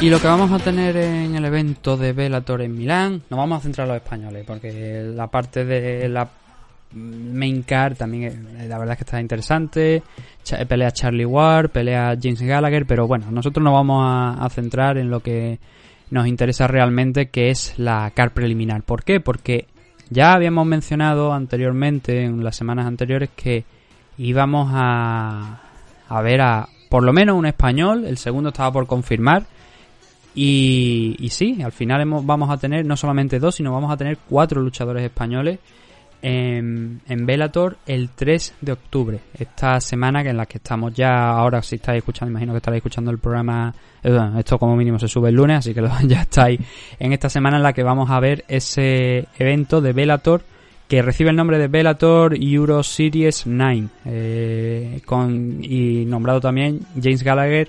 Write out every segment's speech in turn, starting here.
Y lo que vamos a tener en el evento de Bellator en Milán, nos vamos a centrar en los españoles, porque la parte de la main card también la verdad es que está interesante. pelea Charlie Ward, pelea James Gallagher, pero bueno, nosotros nos vamos a, centrar en lo que nos interesa realmente, que es la card preliminar. ¿Por qué? Porque ya habíamos mencionado anteriormente, en las semanas anteriores, que íbamos a, a ver a por lo menos un español, el segundo estaba por confirmar. Y, y sí, al final hemos, vamos a tener no solamente dos, sino vamos a tener cuatro luchadores españoles en, en Bellator el 3 de octubre. Esta semana que en la que estamos ya, ahora si estáis escuchando, imagino que estaréis escuchando el programa, eh, esto como mínimo se sube el lunes, así que ya estáis en esta semana en la que vamos a ver ese evento de Bellator que recibe el nombre de Bellator Euro Series 9 eh, con, y nombrado también James Gallagher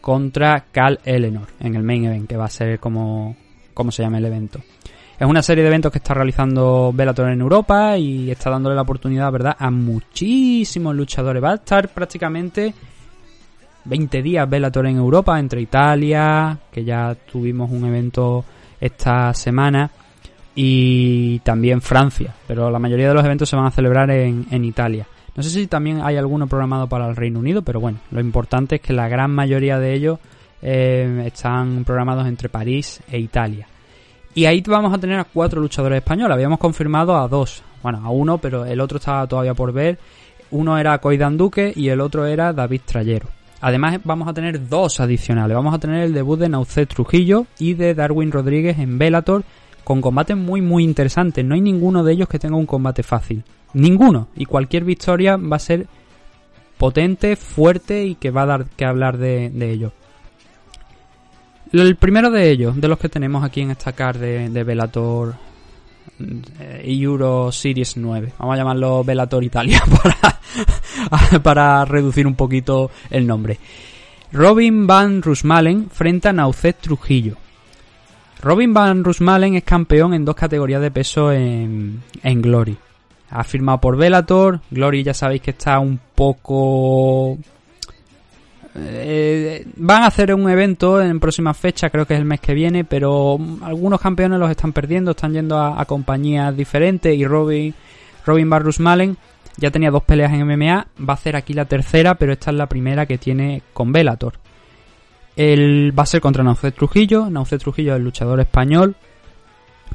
contra Cal Eleanor en el main event, que va a ser como, como se llama el evento. Es una serie de eventos que está realizando Bellator en Europa y está dándole la oportunidad, ¿verdad?, a muchísimos luchadores. Va a estar prácticamente 20 días Bellator en Europa, entre Italia, que ya tuvimos un evento esta semana, y también Francia. Pero la mayoría de los eventos se van a celebrar en, Italia. No sé si también hay alguno programado para el Reino Unido, pero bueno, lo importante es que la gran mayoría de ellos eh, están programados entre París e Italia. Y ahí vamos a tener a cuatro luchadores españoles. Habíamos confirmado a dos. Bueno, a uno, pero el otro estaba todavía por ver. Uno era Coidan Duque y el otro era David Trayero. Además vamos a tener dos adicionales. Vamos a tener el debut de Naucet Trujillo y de Darwin Rodríguez en Bellator con combates muy muy interesantes. No hay ninguno de ellos que tenga un combate fácil. Ninguno. Y cualquier victoria va a ser potente, fuerte y que va a dar que hablar de, ello. El primero de ellos, de los que tenemos aquí en esta card de, Velator eh, Euro Series 9. Vamos a llamarlo Velator Italia para, para reducir un poquito el nombre. Robin Van Rusmalen frente a Naucet Trujillo. Robin Van Rusmalen es campeón en dos categorías de peso en, en Glory ha firmado por Velator. Glory ya sabéis que está un poco... Eh, van a hacer un evento en próxima fecha, creo que es el mes que viene, pero algunos campeones los están perdiendo, están yendo a, compañías diferentes y Robin, Robin Barrus Malen ya tenía dos peleas en MMA, va a hacer aquí la tercera, pero esta es la primera que tiene con Velator. Él va a ser contra Naucet Trujillo, Naucet Trujillo es el luchador español,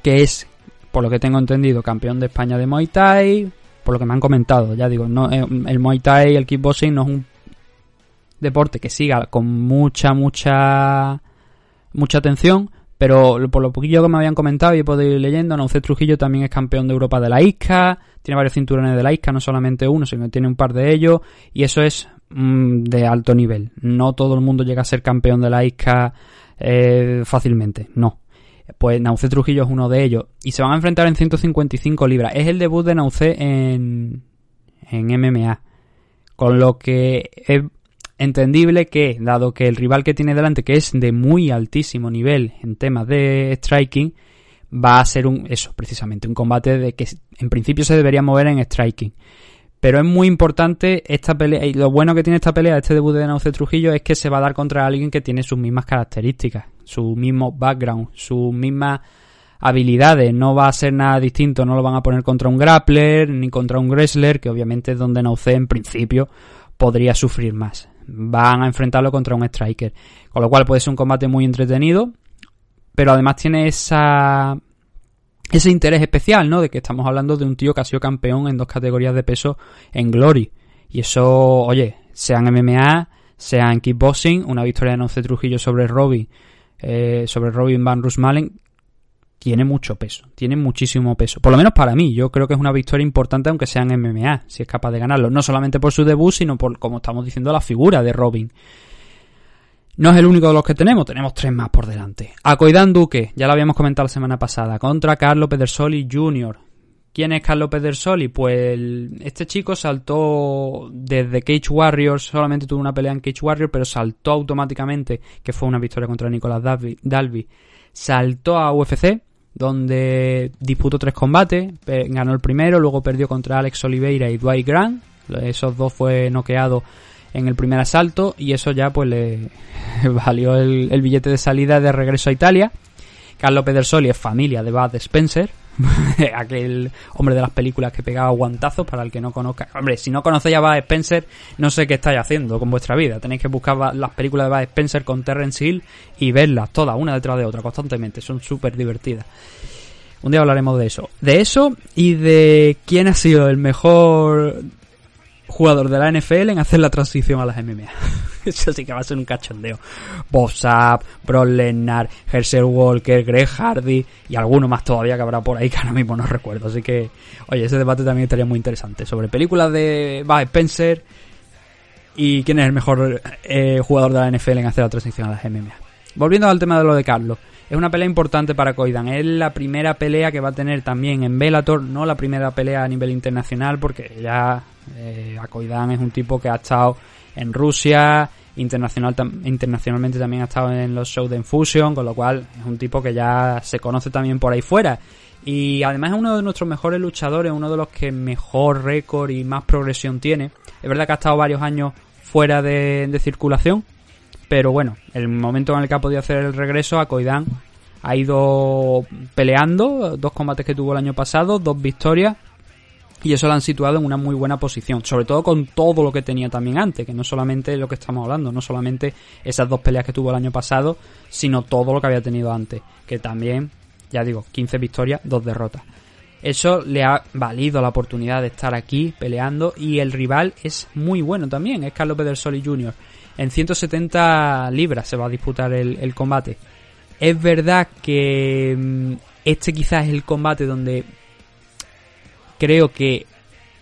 que es por lo que tengo entendido, campeón de España de Muay Thai, por lo que me han comentado, ya digo, no, eh, el Muay Thai, el kickboxing no es un deporte que siga con mucha, mucha, mucha atención, pero por lo poquillo que me habían comentado y he podido ir leyendo, Nauce Trujillo también es campeón de Europa de la ISCA, tiene varios cinturones de la ISCA, no solamente uno, sino que tiene un par de ellos, y eso es mm, de alto nivel. No todo el mundo llega a ser campeón de la ISCA eh, fácilmente, no. Pues Nauce Trujillo es uno de ellos. Y se van a enfrentar en 155 libras. Es el debut de Nauce en, en MMA. Con lo que es entendible que, dado que el rival que tiene delante, que es de muy altísimo nivel en temas de striking, va a ser un, eso, precisamente, un combate de que en principio se debería mover en striking. Pero es muy importante esta pelea, y lo bueno que tiene esta pelea, este debut de Nauce Trujillo, es que se va a dar contra alguien que tiene sus mismas características su mismo background, sus mismas habilidades. No va a ser nada distinto, no lo van a poner contra un grappler ni contra un wrestler, que obviamente es donde Nauce en principio podría sufrir más. Van a enfrentarlo contra un striker. Con lo cual puede ser un combate muy entretenido, pero además tiene esa ese interés especial, ¿no? De que estamos hablando de un tío que ha sido campeón en dos categorías de peso en Glory. Y eso, oye, sean MMA, sea en kickboxing, una victoria de Nauce Trujillo sobre Robbie eh, sobre Robin Van Rusmalen tiene mucho peso, tiene muchísimo peso. Por lo menos para mí, yo creo que es una victoria importante aunque sea en MMA, si es capaz de ganarlo. No solamente por su debut, sino por, como estamos diciendo, la figura de Robin. No es el único de los que tenemos, tenemos tres más por delante. Acoidan Duque, ya lo habíamos comentado la semana pasada, contra Carlo Pedersoli Jr. ¿Quién es Carlo Pedersoli? Pues este chico saltó desde Cage Warriors, solamente tuvo una pelea en Cage Warriors, pero saltó automáticamente, que fue una victoria contra Nicolás Dalby, saltó a UFC donde disputó tres combates, ganó el primero, luego perdió contra Alex Oliveira y Dwight Grant, esos dos fue noqueado en el primer asalto y eso ya pues le valió el, billete de salida de regreso a Italia. Carlo Pedersoli es familia de Bud Spencer, aquel hombre de las películas que pegaba guantazos para el que no conozca. Hombre, si no conocéis a Bud Spencer, no sé qué estáis haciendo con vuestra vida. Tenéis que buscar las películas de Bud Spencer con Terrence Hill y verlas todas, una detrás de otra, constantemente. Son súper divertidas. Un día hablaremos de eso. De eso y de quién ha sido el mejor jugador de la NFL en hacer la transición a las MMA. Eso sí que va a ser un cachondeo. Bob Sapp, Brock Lesnar, Herschel Walker, Greg Hardy y alguno más todavía que habrá por ahí que ahora mismo no recuerdo. Así que, oye, ese debate también estaría muy interesante. Sobre películas de Bud Spencer y quién es el mejor eh, jugador de la NFL en hacer la transición a las MMA. Volviendo al tema de lo de Carlos. Es una pelea importante para Koidan. Es la primera pelea que va a tener también en Bellator, no la primera pelea a nivel internacional, porque ya eh, es un tipo que ha estado en Rusia, internacional, internacionalmente también ha estado en los shows de Infusion, con lo cual es un tipo que ya se conoce también por ahí fuera. Y además es uno de nuestros mejores luchadores, uno de los que mejor récord y más progresión tiene. Es verdad que ha estado varios años fuera de, de circulación, pero bueno, el momento en el que ha podido hacer el regreso a Koidan ha ido peleando, dos combates que tuvo el año pasado, dos victorias, y eso lo han situado en una muy buena posición, sobre todo con todo lo que tenía también antes, que no solamente lo que estamos hablando, no solamente esas dos peleas que tuvo el año pasado, sino todo lo que había tenido antes, que también, ya digo, 15 victorias, dos derrotas. Eso le ha valido la oportunidad de estar aquí peleando y el rival es muy bueno también, es Carlos Pedersoli Jr. En 170 libras se va a disputar el, combate. Es verdad que mm, este quizás es el combate donde creo que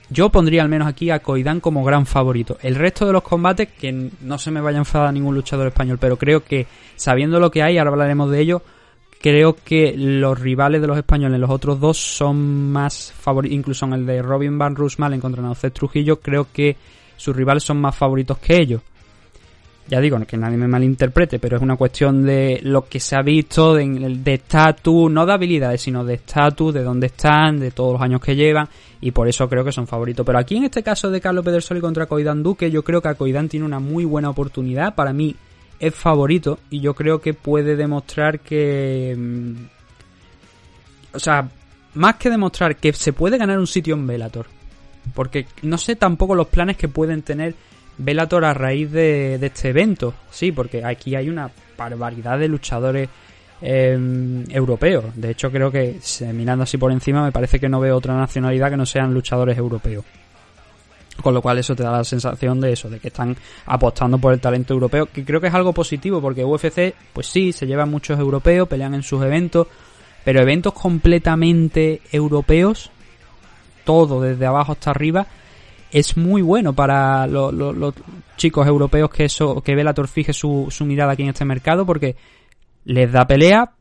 yo pondría al menos aquí a Coidan como gran favorito. El resto de los combates, que no se me vaya a enfadar ningún luchador español, pero creo que sabiendo lo que hay, ahora hablaremos de ello, creo que los rivales de los españoles, los otros dos, son más favoritos, incluso en el de Robin Van Roosmalen contra Naucet Trujillo, creo que sus rivales son más favoritos que ellos ya digo, que nadie me malinterprete, pero es una cuestión de lo que se ha visto, de estatus, no de habilidades, sino de estatus, de dónde están, de todos los años que llevan, y por eso creo que son favoritos. Pero aquí en este caso de Carlos Pedersoli contra Coidan Duque, yo creo que Coidan tiene una muy buena oportunidad, para mí es favorito, y yo creo que puede demostrar que... Mm, o sea, más que demostrar que se puede ganar un sitio en Velator, porque no sé tampoco los planes que pueden tener Velator a raíz de, este evento. Sí, porque aquí hay una barbaridad de luchadores em, europeos. De hecho, creo que mirando así por encima, me parece que no veo otra nacionalidad que no sean luchadores europeos. Con lo cual eso te da la sensación de eso, de que están apostando por el talento europeo, que creo que es algo positivo, porque UFC, pues sí, se llevan muchos europeos, pelean en sus eventos, pero eventos completamente europeos, todo desde abajo hasta arriba, es muy bueno para los, chicos europeos que eso que Bellator fije su, mirada aquí en este mercado porque les da pelea,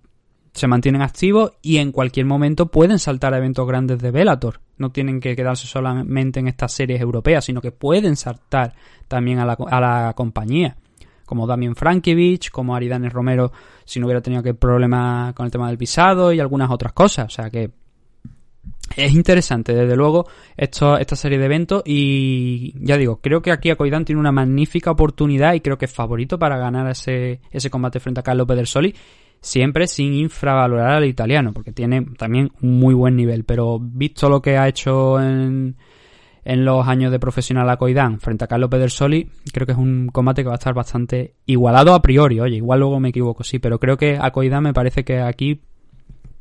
se mantienen activos y en cualquier momento pueden saltar a eventos grandes de Bellator. No tienen que quedarse solamente en estas series europeas, sino que pueden saltar también a la, a la compañía. Como Damien Frankiewicz, como Aridanes Romero, si no hubiera tenido que problema con el tema del visado y algunas otras cosas. O sea que es interesante, desde luego, esto, esta serie de eventos y ya digo, creo que aquí Acoidan tiene una magnífica oportunidad y creo que es favorito para ganar ese, ese combate frente a Carlos Pedersoli, siempre sin infravalorar al italiano, porque tiene también un muy buen nivel, pero visto lo que ha hecho en, en los años de profesional Acoidan frente a Carlos Pedersoli, creo que es un combate que va a estar bastante igualado a priori, oye, igual luego me equivoco, sí, pero creo que Acoidan me parece que aquí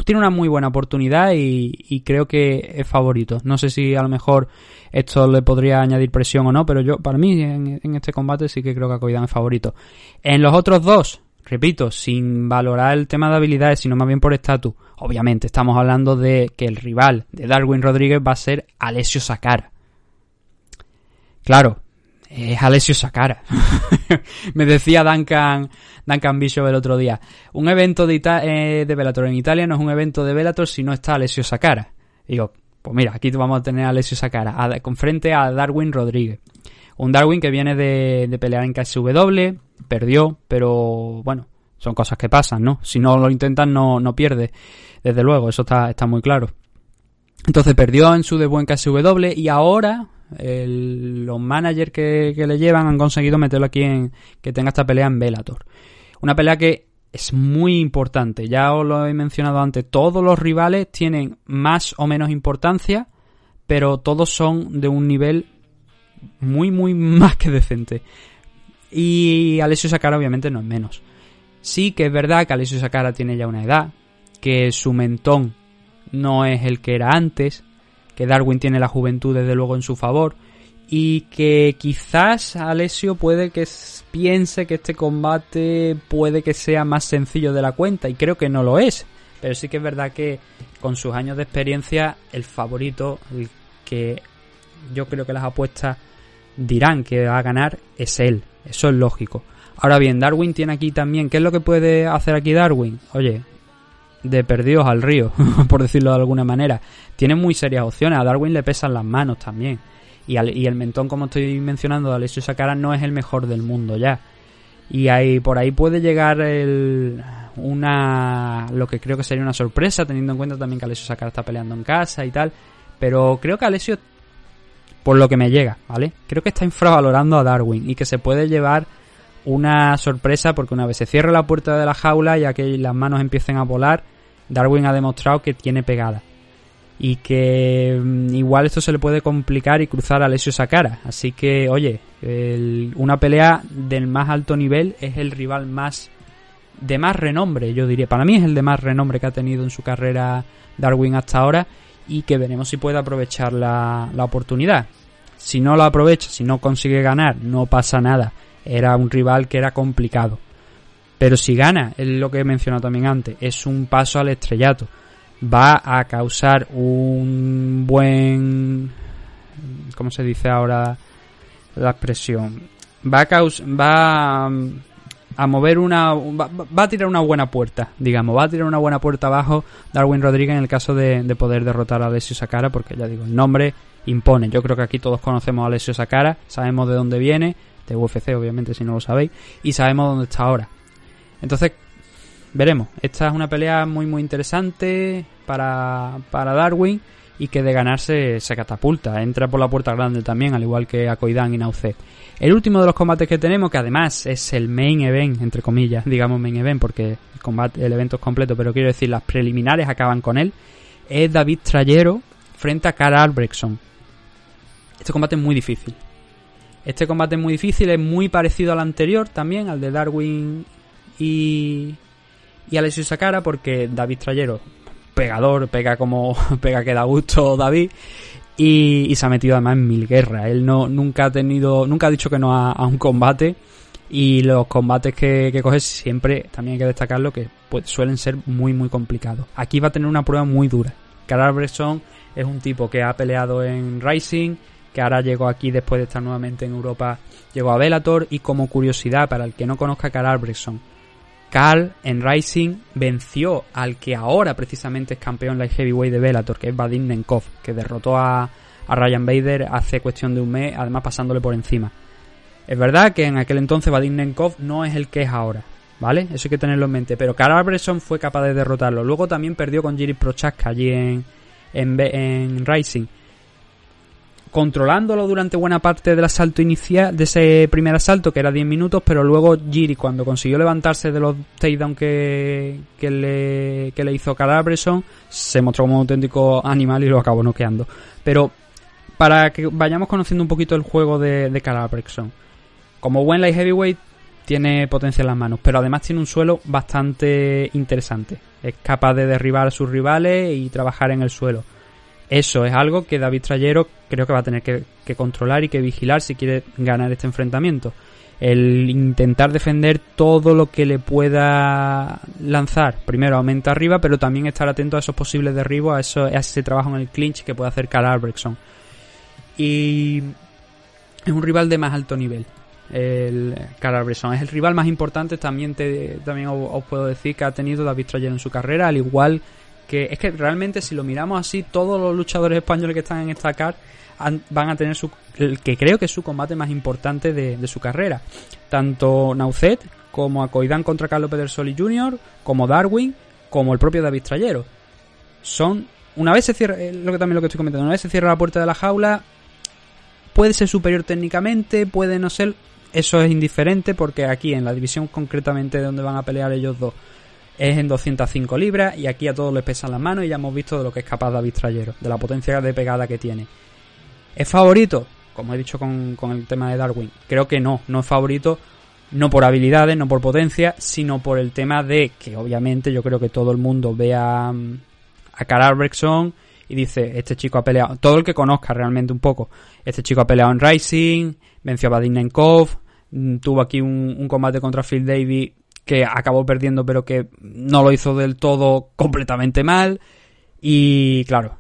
tiene una muy buena oportunidad y, creo que es favorito. No sé si a lo mejor esto le podría añadir presión o no, pero yo, para mí, en, este combate sí que creo que Akoidan es favorito. En los otros dos, repito, sin valorar el tema de habilidades, sino más bien por estatus, obviamente estamos hablando de que el rival de Darwin Rodríguez va a ser Alessio Sakara. Claro, es Alessio Sakara. Me decía Duncan, Duncan Bishop el otro día. Un evento de, eh, de en Italia no es un evento de Bellator si no está Alessio Sakara. digo, pues mira, aquí vamos a tener a Alessio Sakara, con frente a Darwin Rodríguez. Un Darwin que viene de, de pelear en KSW, perdió, pero bueno, Son cosas que pasan, ¿no? Si no lo intentas, no, no pierdes. Desde luego, eso está, está muy claro. Entonces perdió en su debut en KSW y ahora los managers que, que, le llevan han conseguido meterlo aquí en que tenga esta pelea en Bellator. Una pelea que es muy importante, ya os lo he mencionado antes, todos los rivales tienen más o menos importancia, pero todos son de un nivel muy, muy más que decente. Y Alessio Sakara obviamente no es menos. Sí que es verdad que Alessio Sakara tiene ya una edad, que su mentón no es el que era antes, que Darwin tiene la juventud desde luego en su favor y que quizás Alessio puede que piense que este combate puede que sea más sencillo de la cuenta y creo que no lo es, pero sí que es verdad que con sus años de experiencia el favorito, el que yo creo que las apuestas dirán que va a ganar es él, eso es lógico. Ahora bien, Darwin tiene aquí también, ¿qué es lo que puede hacer aquí Darwin? Oye, de perdidos al río, por decirlo de alguna manera. Tiene muy serias opciones, a Darwin le pesan las manos también. Y, el mentón, como estoy mencionando, de Alessio Sakara no es el mejor del mundo ya. Y ahí, por ahí puede llegar el, una lo que creo que sería una sorpresa, teniendo en cuenta también que Alessio Sakara está peleando en casa y tal. Pero creo que Alessio, por lo que me llega, ¿vale? Creo que está infravalorando a Darwin y que se puede llevar una sorpresa porque una vez se cierre la puerta de la jaula y que las manos empiecen a volar, Darwin ha demostrado que tiene pegada. Y que mm, igual esto se le puede complicar y cruzar a Alessio Sakara. Así que, oye, una pelea del más alto nivel es el rival más de más renombre, yo diría. Para mí es el de más renombre que ha tenido en su carrera Darwin hasta ahora y que veremos si puede aprovechar la, la oportunidad. Si no lo aprovecha, si no consigue ganar, no pasa nada era un rival que era complicado. Pero si gana, es lo que he mencionado también antes, es un paso al estrellato. Va a causar un buen... ¿Cómo se dice ahora la expresión? Va a, va a mover una... Va, a tirar una buena puerta, digamos. Va a tirar una buena puerta abajo Darwin Rodríguez en el caso de, poder derrotar a Alessio Sakara, porque ya digo, el nombre impone. Yo creo que aquí todos conocemos a Alessio Sakara, sabemos de dónde viene, de UFC, obviamente, si no lo sabéis, y sabemos dónde está ahora. Entonces, veremos. Esta es una pelea muy, muy interesante para, para Darwin y que de ganarse se catapulta. Entra por la puerta grande también, al igual que Akoidan y Nauce. El último de los combates que tenemos, que además es el main event, entre comillas, digamos main event, porque el, combate, el evento es completo, pero quiero decir, las preliminares acaban con él, es David Trayero frente a Karl Albrechtson. Este combate es muy difícil. Este combate es muy difícil, es muy parecido al anterior también, al de Darwin y, y Alessio Sakara, porque David Trayero, pegador, pega como pega que da gusto David, y, se ha metido además en mil guerras. Él no, nunca ha tenido, nunca ha dicho que no a, un combate, y los combates que, que coge siempre, también hay que destacarlo, que pues, suelen ser muy, muy complicados. Aquí va a tener una prueba muy dura. Carl Bresson es un tipo que ha peleado en Rising, que ahora llegó aquí después de estar nuevamente en Europa, llegó a Bellator y como curiosidad para el que no conozca a Carl Albrechtson, Carl en Rising venció al que ahora precisamente es campeón light heavyweight de Bellator, que es Vadim Nenkov, que derrotó a, Ryan Bader hace cuestión de un mes, además pasándole por encima. Es verdad que en aquel entonces Vadim Nenkov no es el que es ahora, ¿vale? Eso hay que tenerlo en mente. Pero Carl Albrechtson fue capaz de derrotarlo. Luego también perdió con Jiri Prochaska allí en, en Rising controlándolo durante buena parte del asalto inicial, de ese primer asalto, que era 10 minutos, pero luego Giri, cuando consiguió levantarse de los takedown que, que, le, que le hizo Calabreson, se mostró como un auténtico animal y lo acabó noqueando. Pero para que vayamos conociendo un poquito el juego de, de Calabreson. Como buen light heavyweight, tiene potencia en las manos, pero además tiene un suelo bastante interesante. Es capaz de derribar a sus rivales y trabajar en el suelo eso es algo que David Trayero creo que va a tener que, controlar y que vigilar si quiere ganar este enfrentamiento. El intentar defender todo lo que le pueda lanzar. Primero aumenta arriba, pero también estar atento a esos posibles derribos, a, eso, a ese trabajo en el clinch que puede hacer Carl Albrechtson. Y es un rival de más alto nivel. El Carl Albrechtson es el rival más importante. También, te, también os, puedo decir que ha tenido David Trayero en su carrera, al igual es que realmente si lo miramos así, todos los luchadores españoles que están en esta car van a tener su, el que creo que es su combate más importante de, su carrera. Tanto Naucet como a Coidan contra Carlos Pedersoli Jr., como Darwin, como el propio David Trayero. Son, una vez se cierra, eh, lo que también lo que estoy comentando, una vez se cierra la puerta de la jaula, puede ser superior técnicamente, puede no ser, eso es indiferente porque aquí en la división concretamente de donde van a pelear ellos dos es en 205 libras y aquí a todos les pesan las manos y ya hemos visto de lo que es capaz David Trayero, de la potencia de pegada que tiene. ¿Es favorito? Como he dicho con, con el tema de Darwin, creo que no, no es favorito no por habilidades, no por potencia, sino por el tema de que obviamente yo creo que todo el mundo vea a Carl Albrechtson y dice, este chico ha peleado, todo el que conozca realmente un poco, este chico ha peleado en Rising, venció a Vadim mm, tuvo aquí un, combate contra Phil Davis que acabó perdiendo pero que no lo hizo del todo completamente mal y claro,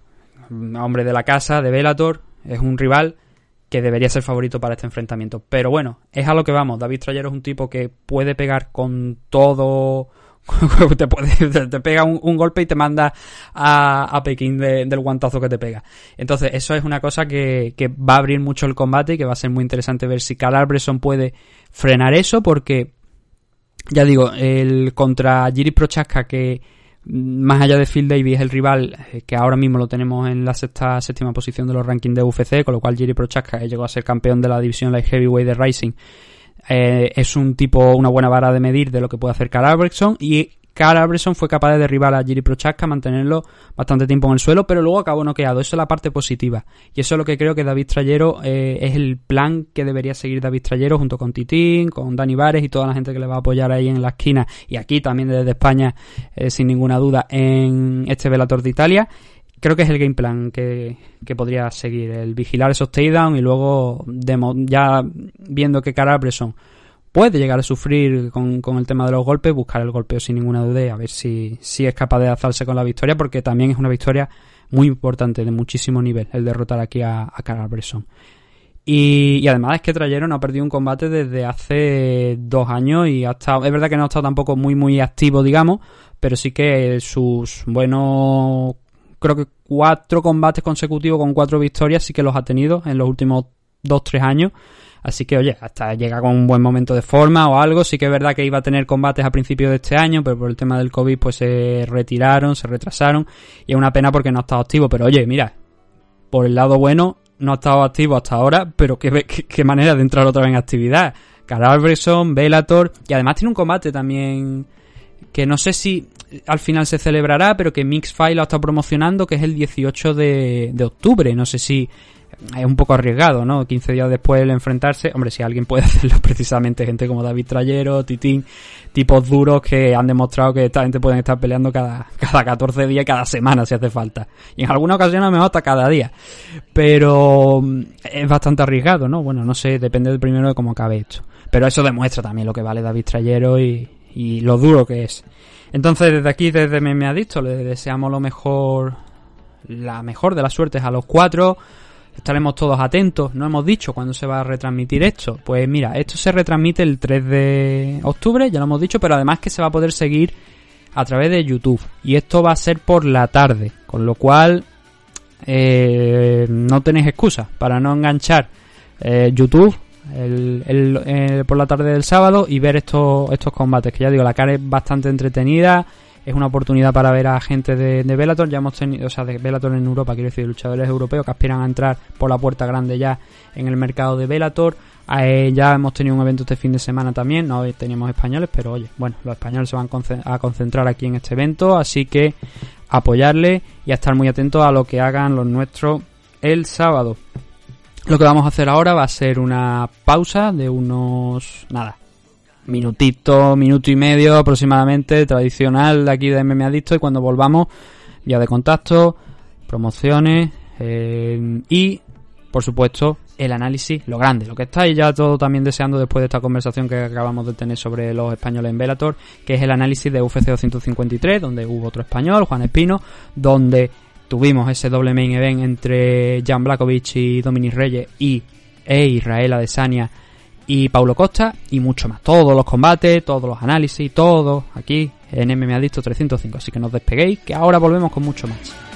hombre de la casa, de Velator, es un rival que debería ser favorito para este enfrentamiento. Pero bueno, es a lo que vamos. David Trayero es un tipo que puede pegar con todo te, pega un, golpe y te manda a, Pekín del guantazo que te pega. Entonces, eso es una cosa que, va a abrir mucho el combate y que va a ser muy interesante ver si Carl Albreson puede frenar eso, porque, ya digo, el contra Jiri Prochaska, que más allá de Phil Davis es el rival eh, que ahora mismo lo tenemos en la sexta séptima posición de los rankings de UFC, con lo cual Jiri Prochaska llegó a ser campeón de la división light heavyweight de Rising eh, es un tipo, una buena vara de medir de lo que puede hacer Carl Albrechtson y Carl Albrechtson fue capaz de derribar a Jiri Prochaska, mantenerlo bastante tiempo en el suelo, pero luego acabó noqueado. Eso es la parte positiva. Y eso es lo que creo que David Trayero eh, es el plan que debería seguir David Trayero junto con Titín, con Dani Vares y toda la gente que le va a apoyar ahí en la esquina y aquí también desde España, eh, sin ninguna duda, en este Velator de Italia creo que es el game plan que, podría seguir, el vigilar esos takedown y luego ya viendo que cara Bresson puede llegar a sufrir con, el tema de los golpes, buscar el golpeo sin ninguna duda y a ver si, si es capaz de alzarse con la victoria, porque también es una victoria muy importante, de muchísimo nivel, el derrotar aquí a, Cara Bresson. Y, además es que Trayero no ha perdido un combate desde hace dos años y ha estado, es verdad que no ha estado tampoco muy muy activo, digamos, pero sí que sus buenos creo que cuatro combates consecutivos con cuatro victorias sí que los ha tenido en los últimos dos, tres años. Así que, oye, hasta llega con un buen momento de forma o algo. Sí que es verdad que iba a tener combates a principios de este año, pero por el tema del COVID pues se retiraron, se retrasaron. Y es una pena porque no ha estado activo. Pero oye, mira, por el lado bueno, no ha estado activo hasta ahora, pero qué, qué, manera de entrar otra vez en actividad. Carl Alberson, Bellator, y además tiene un combate también que no sé si al final se celebrará, pero que Mixfile lo estado promocionando, que es el 18 de, de octubre. No sé si es un poco arriesgado, ¿no? 15 días después de enfrentarse. Hombre, si alguien puede hacerlo, precisamente gente como David Trayero, Titín, tipos duros que han demostrado que esta gente pueden estar peleando cada, cada 14 días, cada semana si hace falta. Y en alguna ocasión a lo mejor hasta cada día. Pero mm, es bastante arriesgado, ¿no? Bueno, no sé, depende primero de cómo acabe esto. Pero eso demuestra también lo que vale David Trayero y, y lo duro que es. Entonces, desde aquí, desde Me, Me Adicto, le deseamos lo mejor, la mejor de las suertes a los cuatro. Estaremos todos atentos. No hemos dicho cuándo se va a retransmitir esto. Pues mira, esto se retransmite el 3 de octubre, ya lo hemos dicho, pero además que se va a poder seguir a través de YouTube. Y esto va a ser por la tarde, con lo cual eh, no tenéis excusa para no enganchar eh, YouTube el, por la tarde del sábado y ver estos, estos combates. Que ya digo, la cara es bastante entretenida. Es una oportunidad para ver a gente de, de Bellator. Ya hemos tenido, o sea, de Bellator en Europa, quiero decir, luchadores europeos que aspiran a entrar por la puerta grande ya en el mercado de Bellator. Eh, ya hemos tenido un evento este fin de semana también. No teníamos españoles, pero oye, bueno, los españoles se van a concentrar aquí en este evento. Así que apoyarle y a estar muy atentos a lo que hagan los nuestros el sábado. Lo que vamos a hacer ahora va a ser una pausa de unos, nada, minutito, minuto y medio aproximadamente, tradicional de aquí de MMA Adicto y cuando volvamos, ya de contacto, promociones eh, y, por supuesto, el análisis, lo grande, lo que estáis ya todo también deseando después de esta conversación que acabamos de tener sobre los españoles en Bellator, que es el análisis de UFC 253, donde hubo otro español, Juan Espino, donde tuvimos ese doble main event entre Jan Blakovic y Dominic Reyes y e Israel Adesanya y Paulo Costa y mucho más. Todos los combates, todos los análisis, todo aquí en MMA Adicto 305. Así que no os despeguéis, que ahora volvemos con mucho más.